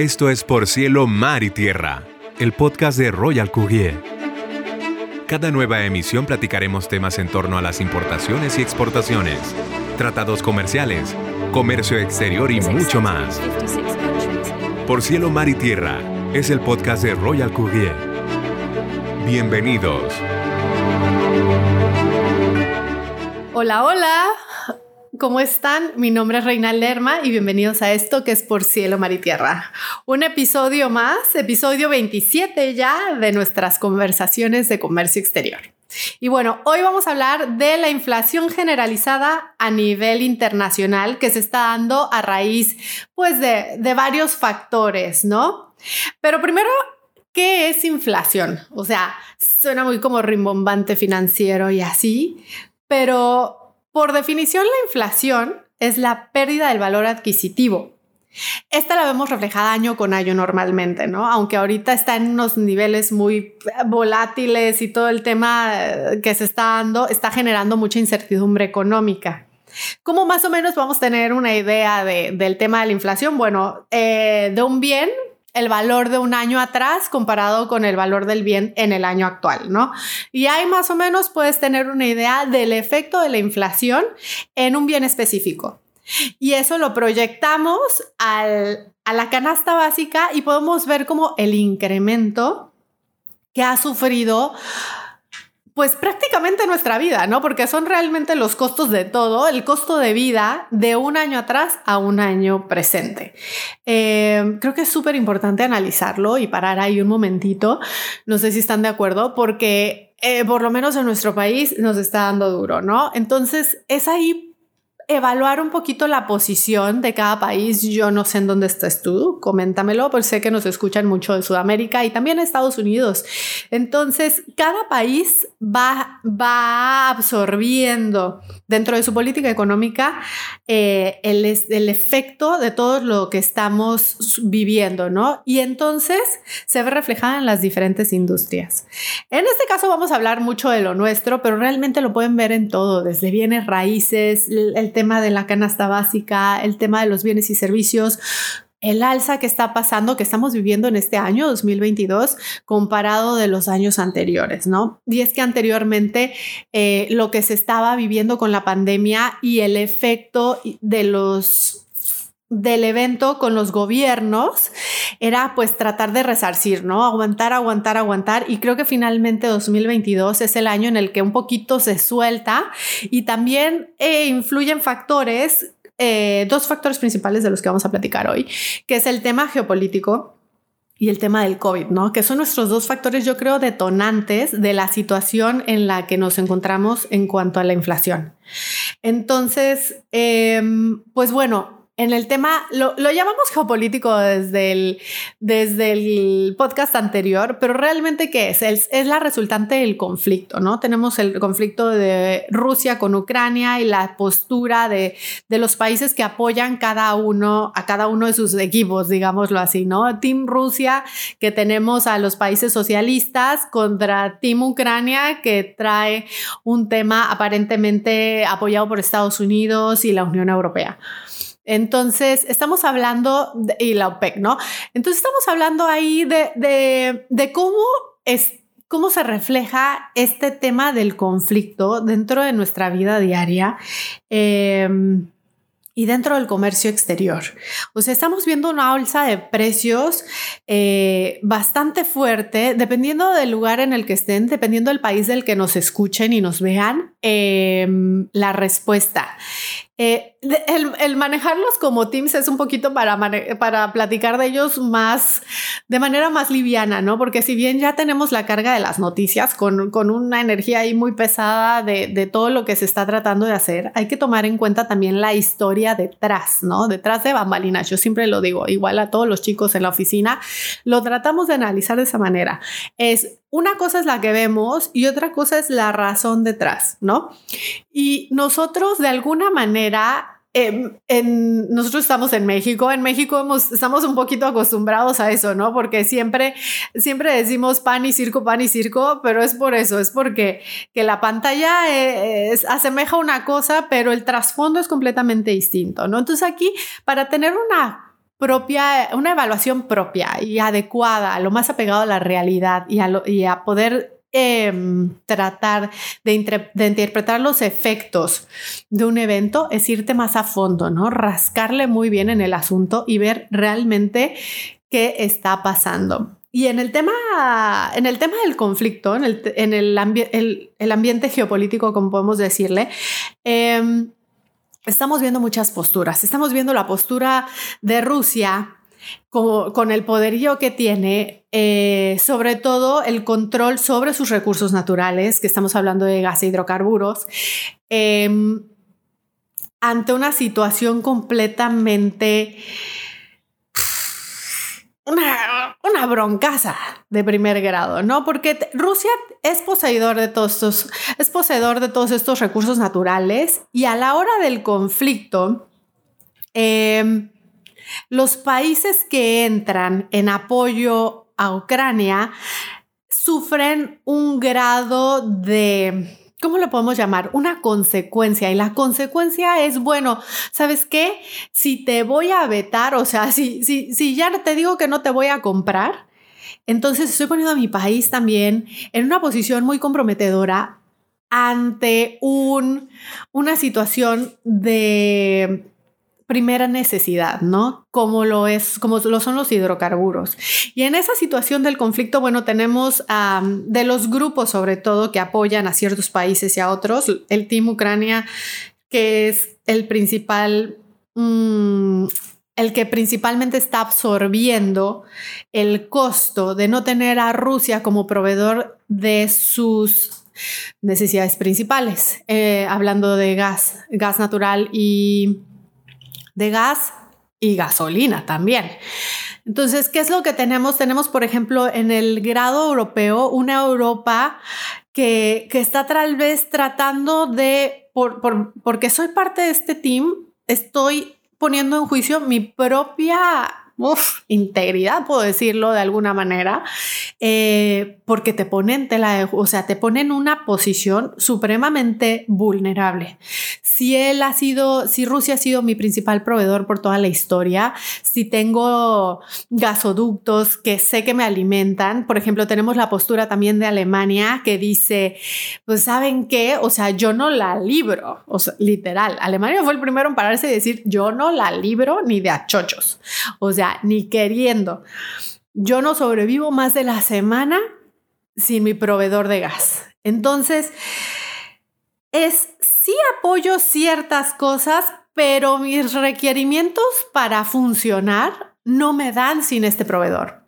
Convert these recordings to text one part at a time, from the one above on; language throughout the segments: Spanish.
Esto es Por Cielo, Mar y Tierra, el podcast de Royal Courier. Cada nueva emisión platicaremos temas en torno a las importaciones y exportaciones, tratados comerciales, comercio exterior y mucho más. Por Cielo, Mar y Tierra es el podcast de Royal Courier. Bienvenidos. Hola, hola. ¿Cómo están? Mi nombre es Reina Lerma y bienvenidos a esto que es Por Cielo, Mar y Tierra. Un episodio más, episodio 27 ya de nuestras conversaciones de comercio exterior. Y bueno, hoy vamos a hablar de la inflación generalizada a nivel internacional que se está dando a raíz pues de, de varios factores, ¿no? Pero primero ¿Qué es inflación? O sea, suena muy como rimbombante financiero y así, pero por definición, la inflación es la pérdida del valor adquisitivo. Esta la vemos reflejada año con año normalmente, ¿no? Aunque ahorita está en unos niveles muy volátiles y todo el tema eh, que se está dando está generando mucha incertidumbre económica. ¿Cómo más o menos vamos a tener una idea del tema de la inflación? Bueno, eh, de un bien el valor de un año atrás comparado con el valor del bien en el año actual, ¿no? Y ahí más o menos puedes tener una idea del efecto de la inflación en un bien específico. Y eso lo proyectamos a la canasta básica y podemos ver como el incremento que ha sufrido pues prácticamente nuestra vida, ¿no? Porque son realmente los costos de todo, el costo de vida de un año atrás a un año presente. Eh, creo que es súper importante analizarlo y parar ahí un momentito. No sé si están de acuerdo, porque eh, por lo menos en nuestro país nos está dando duro, ¿no? Entonces es ahí evaluar un poquito la posición de cada país. Yo no sé en dónde estás tú, coméntamelo, porque sé que nos escuchan mucho de Sudamérica y también Estados Unidos. Entonces, cada país va, va absorbiendo dentro de su política económica eh, el, el efecto de todo lo que estamos viviendo, ¿no? Y entonces se ve reflejada en las diferentes industrias. En este caso vamos a hablar mucho de lo nuestro, pero realmente lo pueden ver en todo, desde bienes raíces, el, el tema de la canasta básica, el tema de los bienes y servicios, el alza que está pasando, que estamos viviendo en este año 2022, comparado de los años anteriores, ¿no? Y es que anteriormente eh, lo que se estaba viviendo con la pandemia y el efecto de los del evento con los gobiernos era pues tratar de resarcir, ¿no? Aguantar, aguantar, aguantar. Y creo que finalmente 2022 es el año en el que un poquito se suelta y también eh, influyen factores, eh, dos factores principales de los que vamos a platicar hoy, que es el tema geopolítico y el tema del COVID, ¿no? Que son nuestros dos factores, yo creo, detonantes de la situación en la que nos encontramos en cuanto a la inflación. Entonces, em, pues bueno, en el tema, lo, llamamos geopolítico desde el, desde el podcast anterior, pero realmente ¿qué es? es? es? la resultante del conflicto, ¿no? Tenemos el conflicto de Rusia con Ucrania y la postura de, de los países que apoyan cada uno a cada uno de sus equipos, digámoslo así, ¿no? Team Rusia, que tenemos a los países socialistas contra Team Ucrania, que trae un tema aparentemente apoyado por Estados Unidos y la Unión Europea. Entonces, estamos hablando, y la OPEC, ¿no? Entonces, estamos hablando ahí de, cómo es cómo se refleja este tema del conflicto dentro de nuestra vida diaria. Em, y dentro del comercio exterior. O sea, estamos viendo una alza de precios eh, bastante fuerte, dependiendo del lugar en el que estén, dependiendo del país del que nos escuchen y nos vean, em, la respuesta. Eh, el, manejarlos como teams es un poquito para, platicar de ellos más, de manera más liviana, ¿no? Porque si bien ya tenemos la carga de las noticias con, con una energía ahí muy pesada de, de, todo lo que se está tratando de hacer, hay que tomar en cuenta también la historia detrás, ¿no? Detrás de bambalinas. Yo siempre lo digo, igual a todos los chicos en la oficina, lo tratamos de analizar de esa manera. Es una cosa es la que vemos y otra cosa es la razón detrás, ¿no? Y nosotros de alguna manera em, en, nosotros estamos en México, en México estamos un poquito acostumbrados a eso, ¿no? Porque siempre, siempre decimos pan y circo, pan y circo, pero es por eso, es porque que la pantalla eh, es, asemeja una cosa, pero el trasfondo es completamente distinto, ¿no? Entonces aquí, para tener una propia, una evaluación propia y adecuada, lo más apegado a la realidad y a, poder Em, tratar de, interpretar los efectos de un evento es irte más a fondo, ¿no? Rascarle muy bien en el asunto y ver realmente qué está pasando. Y en el tema, en el tema del conflicto, en el, en el, el, ambiente geopolítico, como podemos decirle, em, estamos viendo muchas posturas. Estamos viendo la postura de Rusia con, el poderío que tiene, eh, sobre todo el control sobre sus recursos naturales, que estamos hablando de gas e hidrocarburos, em, ante una situación completamente... Una, una, broncaza de primer grado, ¿no? Porque Rusia es poseedor de todos estos, es poseedor de todos estos recursos naturales y a la hora del conflicto, eh, los países que entran en apoyo a Ucrania sufren un grado de, ¿cómo lo podemos llamar? Una consecuencia. Y la consecuencia es, bueno, ¿sabes qué? Si te voy a vetar, o sea, si, si, si ya te digo que no te voy a comprar, entonces estoy poniendo a mi país también en una posición muy comprometedora ante un, una situación de primera necesidad, ¿no? Como lo es, como lo son los hidrocarburos. Y en esa situación del conflicto, bueno, tenemos de los grupos sobre todo que apoyan a ciertos países y a otros, el Team Ucrania, que es el principal, mm, el que principalmente está absorbiendo el costo de no tener a Rusia como proveedor de sus necesidades principales, eh, hablando de gas, gas natural y de gas y gasolina también. Entonces, ¿qué es lo que tenemos? Tenemos, por ejemplo, en el grado europeo, una Europa que, está tal vez tratando de, por, porque soy parte de este team, estoy poniendo en juicio mi propia uf, integridad, puedo decirlo de alguna manera, eh, porque te ponen, tela o sea, te ponen una posición supremamente vulnerable. Si él ha sido, si Rusia ha sido mi principal proveedor por toda la historia, si tengo gasoductos que sé que me alimentan, por ejemplo, tenemos la postura también de Alemania que dice, pues saben qué, o sea, yo no la libro, o sea, literal, Alemania fue el primero en pararse y decir, yo no la libro ni de achochos, o sea, ni queriendo. Yo no sobrevivo más de la semana sin mi proveedor de gas. Entonces, es sí apoyo ciertas cosas, pero mis requerimientos para funcionar no me dan sin este proveedor.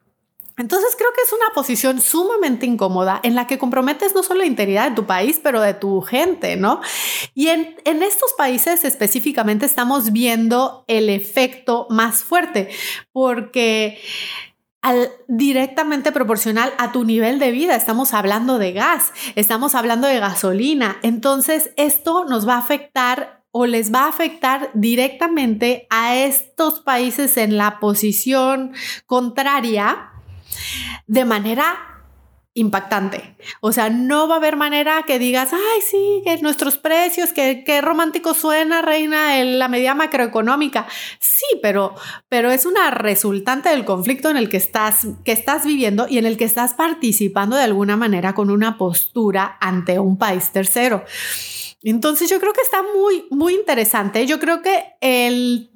Entonces creo que es una posición sumamente incómoda en la que comprometes no solo la integridad de tu país, pero de tu gente, ¿no? Y en, estos países específicamente estamos viendo el efecto más fuerte, porque al, directamente proporcional a tu nivel de vida. Estamos hablando de gas, estamos hablando de gasolina. Entonces, esto nos va a afectar o les va a afectar directamente a estos países en la posición contraria de manera impactante. O sea, no va a haber manera que digas, ay, sí, que nuestros precios, que, romántico suena, reina, en la medida macroeconómica. Sí, pero, pero es una resultante del conflicto en el que estás, que estás viviendo y en el que estás participando de alguna manera con una postura ante un país tercero. Entonces yo creo que está muy, muy interesante. Yo creo que el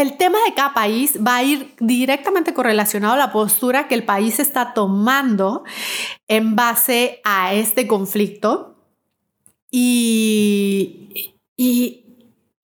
el tema de cada país va a ir directamente correlacionado a la postura que el país está tomando en base a este conflicto. Y, y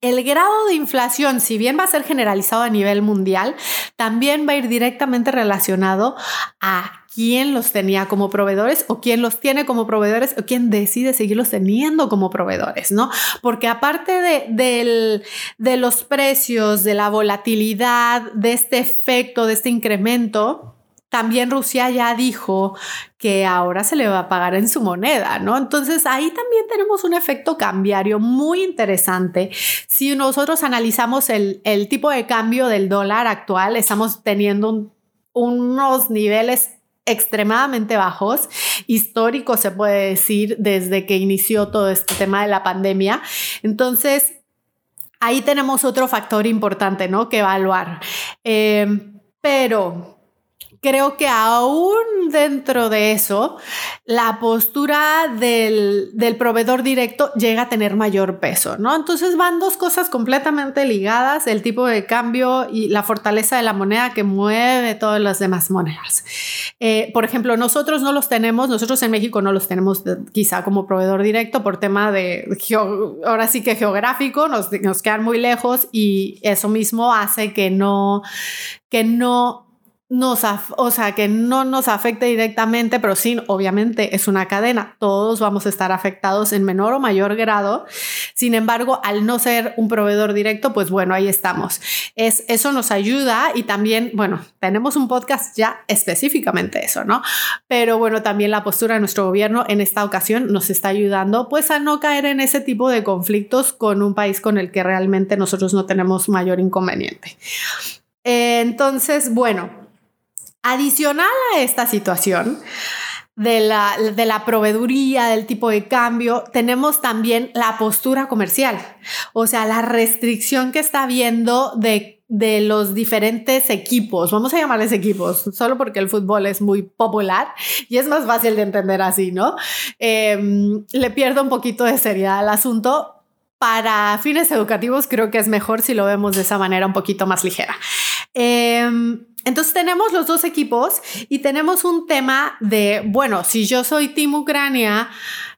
el grado de inflación, si bien va a ser generalizado a nivel mundial, también va a ir directamente relacionado a quién los tenía como proveedores o quién los tiene como proveedores o quién decide seguirlos teniendo como proveedores, ¿no? Porque aparte de, de los precios, de la volatilidad, de este efecto, de este incremento, también Rusia ya dijo que ahora se le va a pagar en su moneda, ¿no? Entonces ahí también tenemos un efecto cambiario muy interesante. Si nosotros analizamos el, tipo de cambio del dólar actual, estamos teniendo unos niveles extremadamente bajos, históricos se puede decir desde que inició todo este tema de la pandemia. Entonces, ahí tenemos otro factor importante, ¿no? Que evaluar. Eh, pero creo que aún dentro de eso, la postura del, proveedor directo llega a tener mayor peso, ¿no? Entonces van dos cosas completamente ligadas, el tipo de cambio y la fortaleza de la moneda que mueve todas las demás monedas. Eh, por ejemplo, nosotros no los tenemos, nosotros en México no los tenemos quizá como proveedor directo por tema de, ahora sí que geográfico, nos, nos quedan muy lejos y eso mismo hace que no, que no nos, o sea, que no nos afecte directamente, pero sí, obviamente es una cadena. Todos vamos a estar afectados en menor o mayor grado. Sin embargo, al no ser un proveedor directo, pues bueno, ahí estamos. Es, eso nos ayuda y también, bueno, tenemos un podcast ya específicamente eso, ¿no? Pero bueno, también la postura de nuestro gobierno en esta ocasión nos está ayudando pues a no caer en ese tipo de conflictos con un país con el que realmente nosotros no tenemos mayor inconveniente. Entonces, bueno, Adicional a esta situación, de la, de la proveeduría, del tipo de cambio, tenemos también la postura comercial, o sea, la restricción que está habiendo de, de los diferentes equipos, vamos a llamarles equipos, solo porque el fútbol es muy popular y es más fácil de entender así, ¿no? Em, le pierdo un poquito de seriedad al asunto. Para fines educativos creo que es mejor si lo vemos de esa manera un poquito más ligera. Eh, entonces tenemos los dos equipos y tenemos un tema de, bueno, si yo soy Team Ucrania,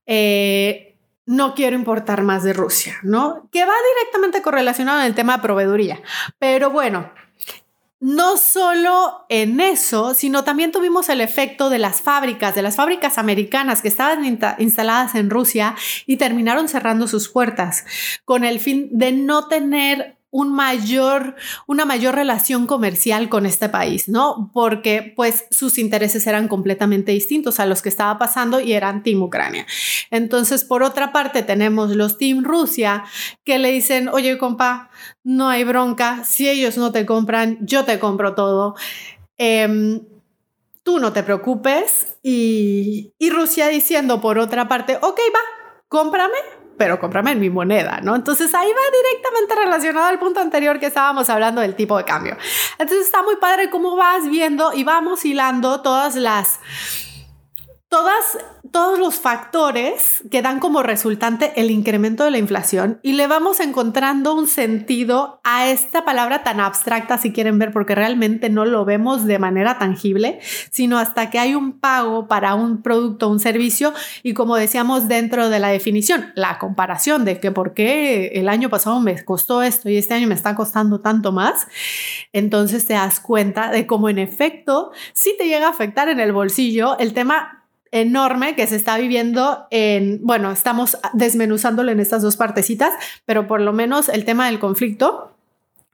eh, no quiero importar más de Rusia, ¿no? Que va directamente correlacionado en el tema de proveeduría. Pero bueno, no solo en eso, sino también tuvimos el efecto de las fábricas, de las fábricas americanas que estaban instaladas en Rusia y terminaron cerrando sus puertas con el fin de no tener un mayor, una mayor relación comercial con este país, ¿no? Porque pues sus intereses eran completamente distintos a los que estaba pasando y eran Team Ucrania. Entonces, por otra parte, tenemos los Team Rusia que le dicen, oye, compa, no hay bronca, si ellos no te compran, yo te compro todo. Em, tú no te preocupes. Y, y Rusia diciendo, por otra parte, ok, va, cómprame, pero cómprame en mi moneda, ¿no? Entonces ahí va directamente relacionado al punto anterior que estábamos hablando del tipo de cambio. Entonces está muy padre cómo vas viendo y vamos hilando todas las todas, todos los factores que dan como resultante el incremento de la inflación y le vamos encontrando un sentido a esta palabra tan abstracta, si quieren ver, porque realmente no lo vemos de manera tangible, sino hasta que hay un pago para un producto, un servicio y como decíamos dentro de la definición, la comparación de que por qué el año pasado me costó esto y este año me está costando tanto más, entonces te das cuenta de cómo en efecto sí te llega a afectar en el bolsillo el tema enorme que se está viviendo en, bueno, estamos desmenuzándolo en estas dos partecitas, pero por lo menos el tema del conflicto,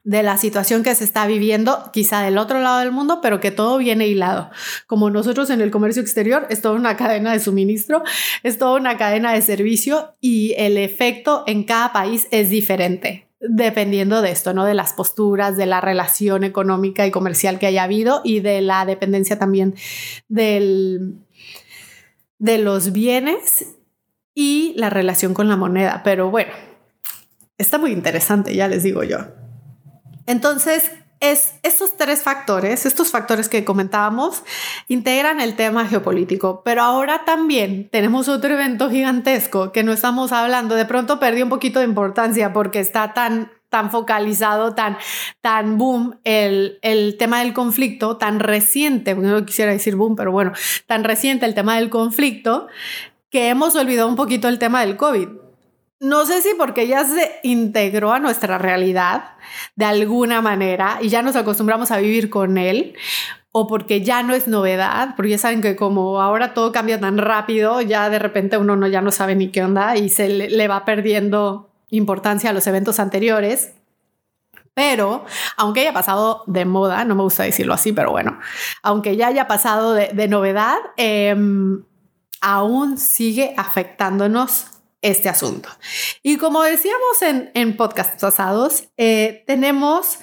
de la situación que se está viviendo, quizá del otro lado del mundo, pero que todo viene hilado. Como nosotros en el comercio exterior, es toda una cadena de suministro, es toda una cadena de servicio y el efecto en cada país es diferente dependiendo de esto, ¿no? De las posturas, de la relación económica y comercial que haya habido y de la dependencia también del, de los bienes y la relación con la moneda. Pero bueno, está muy interesante, ya les digo yo. Entonces, es, estos tres factores, estos factores que comentábamos, integran el tema geopolítico, pero ahora también tenemos otro evento gigantesco que no estamos hablando, de pronto perdió un poquito de importancia porque está tan tan focalizado, tan, tan boom, el, el tema del conflicto, tan reciente, no quisiera decir boom, pero bueno, tan reciente el tema del conflicto, que hemos olvidado un poquito el tema del COVID. No sé si porque ya se integró a nuestra realidad de alguna manera y ya nos acostumbramos a vivir con él, o porque ya no es novedad, porque ya saben que como ahora todo cambia tan rápido, ya de repente uno no, ya no sabe ni qué onda y se le va perdiendo importancia a los eventos anteriores. Pero, aunque haya pasado de moda, no me gusta decirlo así, pero bueno, aunque ya haya pasado de, novedad, em, aún sigue afectándonos este asunto. Y como decíamos en, en podcasts pasados, eh, tenemos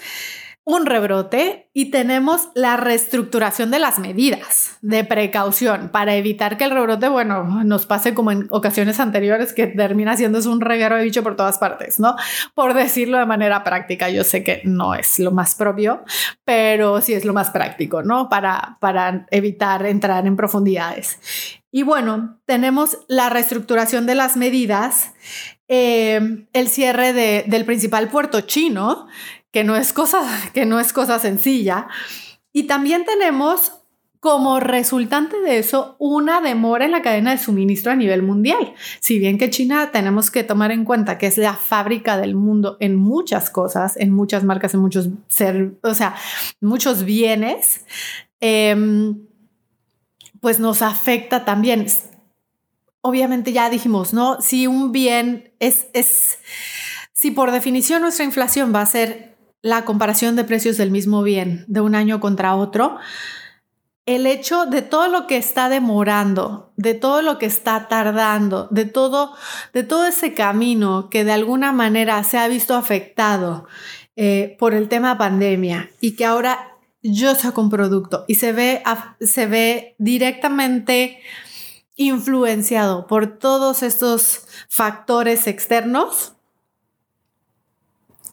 un rebrote y tenemos la reestructuración de las medidas de precaución para evitar que el rebrote, bueno, nos pase como en ocasiones anteriores que termina siendo un reguero de bicho por todas partes, ¿no? Por decirlo de manera práctica, yo sé que no es lo más propio, pero sí es lo más práctico, ¿no? Para, para evitar entrar en profundidades. Y bueno, tenemos la reestructuración de las medidas, eh, el cierre de, del principal puerto chino, que no es cosa, que no es cosa sencilla. Y también tenemos como resultante de eso una demora en la cadena de suministro a nivel mundial. Si bien que China tenemos que tomar en cuenta que es la fábrica del mundo en muchas cosas, en muchas marcas, en muchos ser, o sea, muchos bienes, em, pues nos afecta también. Obviamente ya dijimos, ¿no? Si un bien es, es, si por definición nuestra inflación va a ser la comparación de precios del mismo bien de un año contra otro, el hecho de todo lo que está demorando, de todo lo que está tardando, de todo, de todo ese camino que de alguna manera se ha visto afectado eh, por el tema pandemia y que ahora yo saco un producto y se ve, se ve directamente influenciado por todos estos factores externos,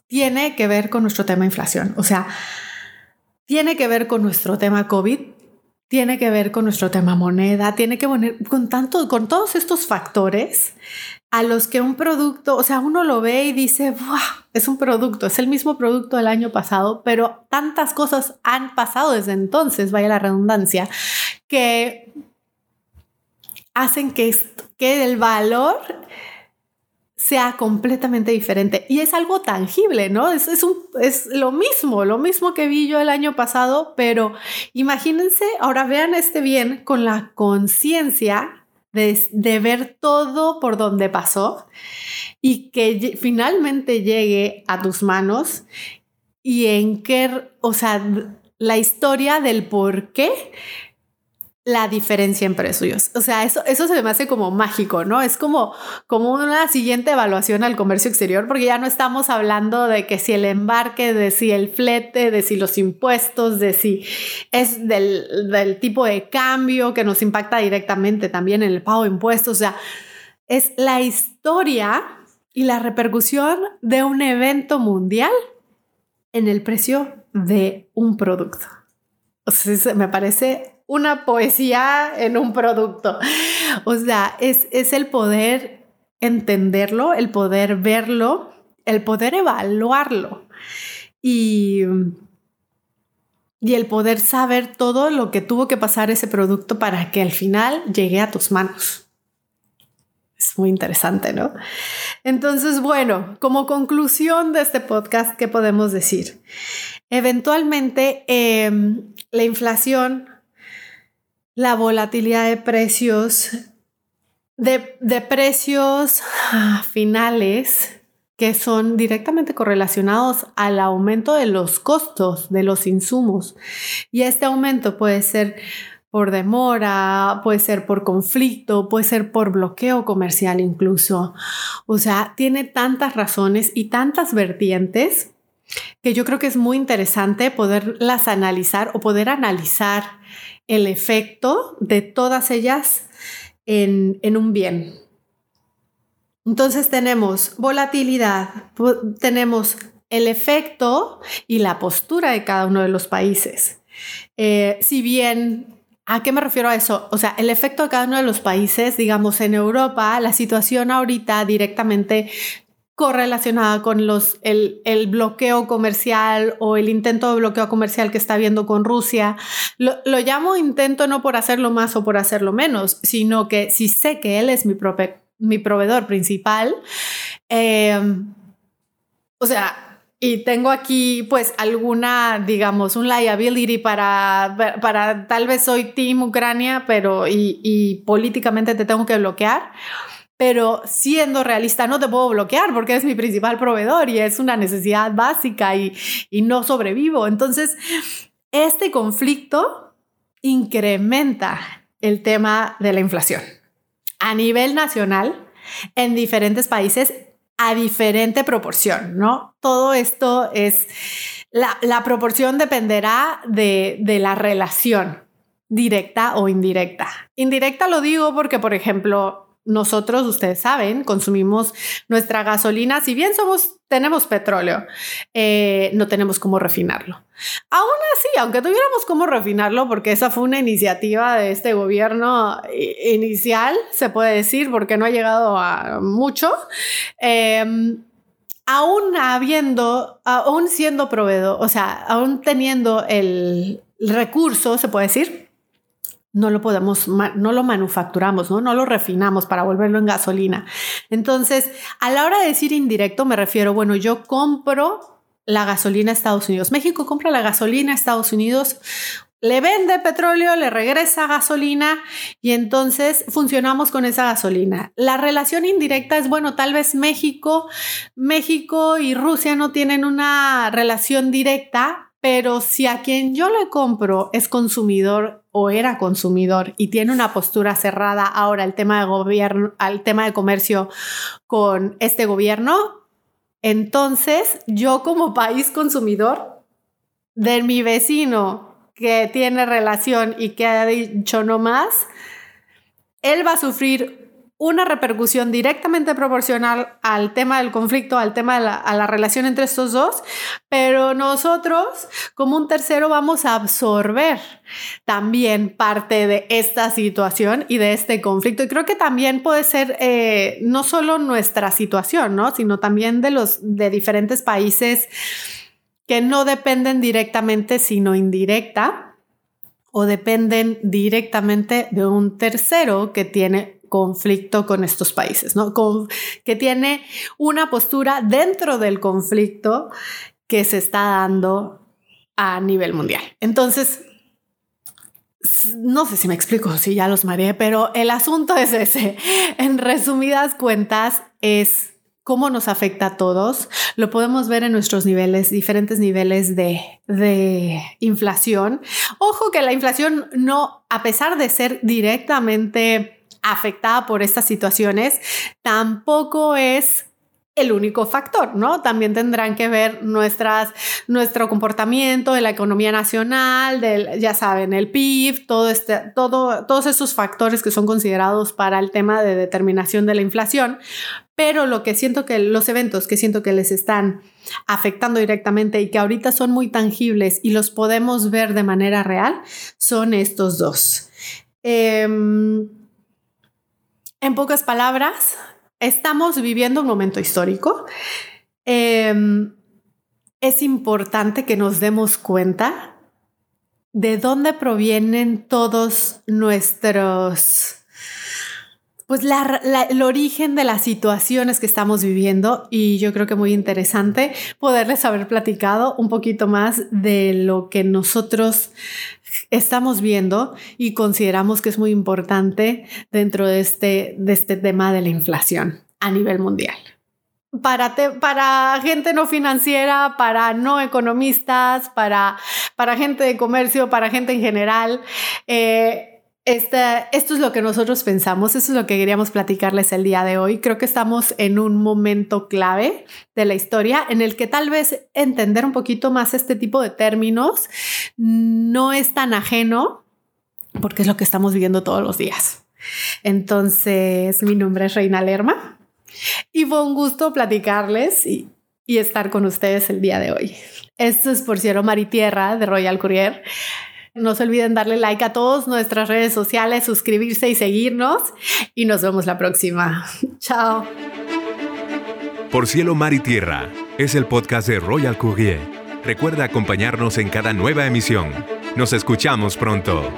tiene que ver con nuestro tema inflación. O sea, tiene que ver con nuestro tema COVID, tiene que ver con nuestro tema moneda, tiene que ver con tanto, con todos estos factores a los que un producto, o sea, uno lo ve y dice, es un producto, es el mismo producto del año pasado, pero tantas cosas han pasado desde entonces, vaya la redundancia, que hacen que el valor sea completamente diferente. Y es algo tangible, ¿no? Es, es, un, es lo mismo, lo mismo que vi yo el año pasado, pero imagínense, ahora vean este bien con la conciencia de, de, ver todo por donde pasó y que finalmente llegue a tus manos y en qué, o sea, la historia del por qué la diferencia en precios. O sea, eso, eso se me hace como mágico, ¿no? Es como, como una siguiente evaluación al comercio exterior, porque ya no estamos hablando de que si el embarque, de si el flete, de si los impuestos, de si es del, del tipo de cambio que nos impacta directamente también en el pago de impuestos. O sea, es la historia y la repercusión de un evento mundial en el precio de un producto. O sea, me parece una poesía en un producto. O sea, es, es el poder entenderlo, el poder verlo, el poder evaluarlo y, y el poder saber todo lo que tuvo que pasar ese producto para que al final llegue a tus manos. Es muy interesante, ¿no? Entonces, bueno, como conclusión de este podcast, ¿qué podemos decir? Eventualmente, em, la inflación la volatilidad de precios, de, precios ah, finales que son directamente correlacionados al aumento de los costos de los insumos. Y este aumento puede ser por demora, puede ser por conflicto, puede ser por bloqueo comercial incluso. O sea, tiene tantas razones y tantas vertientes que yo creo que es muy interesante poderlas analizar o poder analizar el efecto de todas ellas en, un bien. Entonces tenemos volatilidad, tenemos el efecto y la postura de cada uno de los países. Eh, si bien ¿A qué me refiero a eso? O sea, el efecto de cada uno de los países, digamos, en Europa, la situación ahorita directamente correlacionada con el, bloqueo comercial o el intento de bloqueo comercial que está habiendo con Rusia. Lo, llamo intento no por hacerlo más o por hacerlo menos, sino que si sé que él es mi, proveedor principal, em, o sea, y tengo aquí pues alguna, digamos, un liability para, para tal vez soy team Ucrania, pero y políticamente te tengo que bloquear pero siendo realista no te puedo bloquear porque es mi principal proveedor y es una necesidad básica y, no sobrevivo. Entonces, este conflicto incrementa el tema de la inflación a nivel nacional en diferentes países a diferente proporción, ¿no? Todo esto es, la, proporción dependerá de, de la relación directa o indirecta. Indirecta lo digo porque, por ejemplo, nosotros, ustedes saben, consumimos nuestra gasolina, si bien somos, tenemos petróleo, eh, no tenemos cómo refinarlo. Aún así, aunque tuviéramos cómo refinarlo, porque esa fue una iniciativa de este gobierno inicial, se puede decir, porque no ha llegado a mucho, em, aún habiendo, aún siendo proveedor, o sea, aún teniendo el recurso, se puede decir, no lo podemos, no lo manufacturamos, ¿no? No lo refinamos para volverlo en gasolina. Entonces, a la hora de decir indirecto, me refiero, bueno, yo compro la gasolina a Estados Unidos. México compra la gasolina a Estados Unidos, le vende petróleo, le regresa gasolina y entonces funcionamos con esa gasolina. La relación indirecta es, bueno, tal vez México, México y Rusia no tienen una relación directa, pero si a quien yo le compro es consumidor o era consumidor y tiene una postura cerrada ahora al tema de gobierno, al tema de comercio con este gobierno, entonces yo como país consumidor de mi vecino que tiene relación y que ha dicho no más, él va a sufrir una repercusión directamente proporcional al tema del conflicto, al tema de la, a la relación entre estos dos, pero nosotros como un tercero vamos a absorber también parte de esta situación y de este conflicto. Y creo que también puede ser eh, no solo nuestra situación, ¿no? sino también de los de diferentes países que no dependen directamente, sino indirecta o dependen directamente de un tercero que tiene conflicto con estos países, que tiene una postura dentro del conflicto que se está dando a nivel mundial. Entonces, no sé si me explico, si ya los mareé, pero el asunto es ese. En resumidas cuentas, es cómo nos afecta a todos. Lo podemos ver en nuestros niveles, diferentes niveles de, inflación. Ojo que la inflación no, a pesar de ser directamente afectada por estas situaciones, tampoco es el único factor, ¿no? También tendrán que ver nuestras, nuestro comportamiento de la economía nacional, del, ya saben, el PIB, todo este, todo, todos esos factores que son considerados para el tema de determinación de la inflación. Pero lo que siento que los eventos que siento que les están afectando directamente y que ahorita son muy tangibles y los podemos ver de manera real son estos dos. Em, en pocas palabras, estamos viviendo un momento histórico. Em, es importante que nos demos cuenta de dónde provienen todos nuestros pues el origen de las situaciones que estamos viviendo y yo creo que muy interesante poderles haber platicado un poquito más de lo que nosotros estamos viendo y consideramos que es muy importante dentro de este, de este tema de la inflación a nivel mundial. Para, para gente no financiera, para no economistas, para, para gente de comercio, para gente en general, eh, esto es lo que nosotros pensamos, eso es lo que queríamos platicarles el día de hoy. Creo que estamos en un momento clave de la historia en el que tal vez entender un poquito más este tipo de términos no es tan ajeno porque es lo que estamos viviendo todos los días. Entonces, mi nombre es Reina Lerma y fue un gusto platicarles y, y estar con ustedes el día de hoy. Esto es Por Cielo, Mar y Tierra de Royal Courier. No se olviden darle like a todas nuestras redes sociales, suscribirse y seguirnos. Y nos vemos la próxima. Chao. Por cielo, mar y tierra es el podcast de Royal Courier. Recuerda acompañarnos en cada nueva emisión. Nos escuchamos pronto.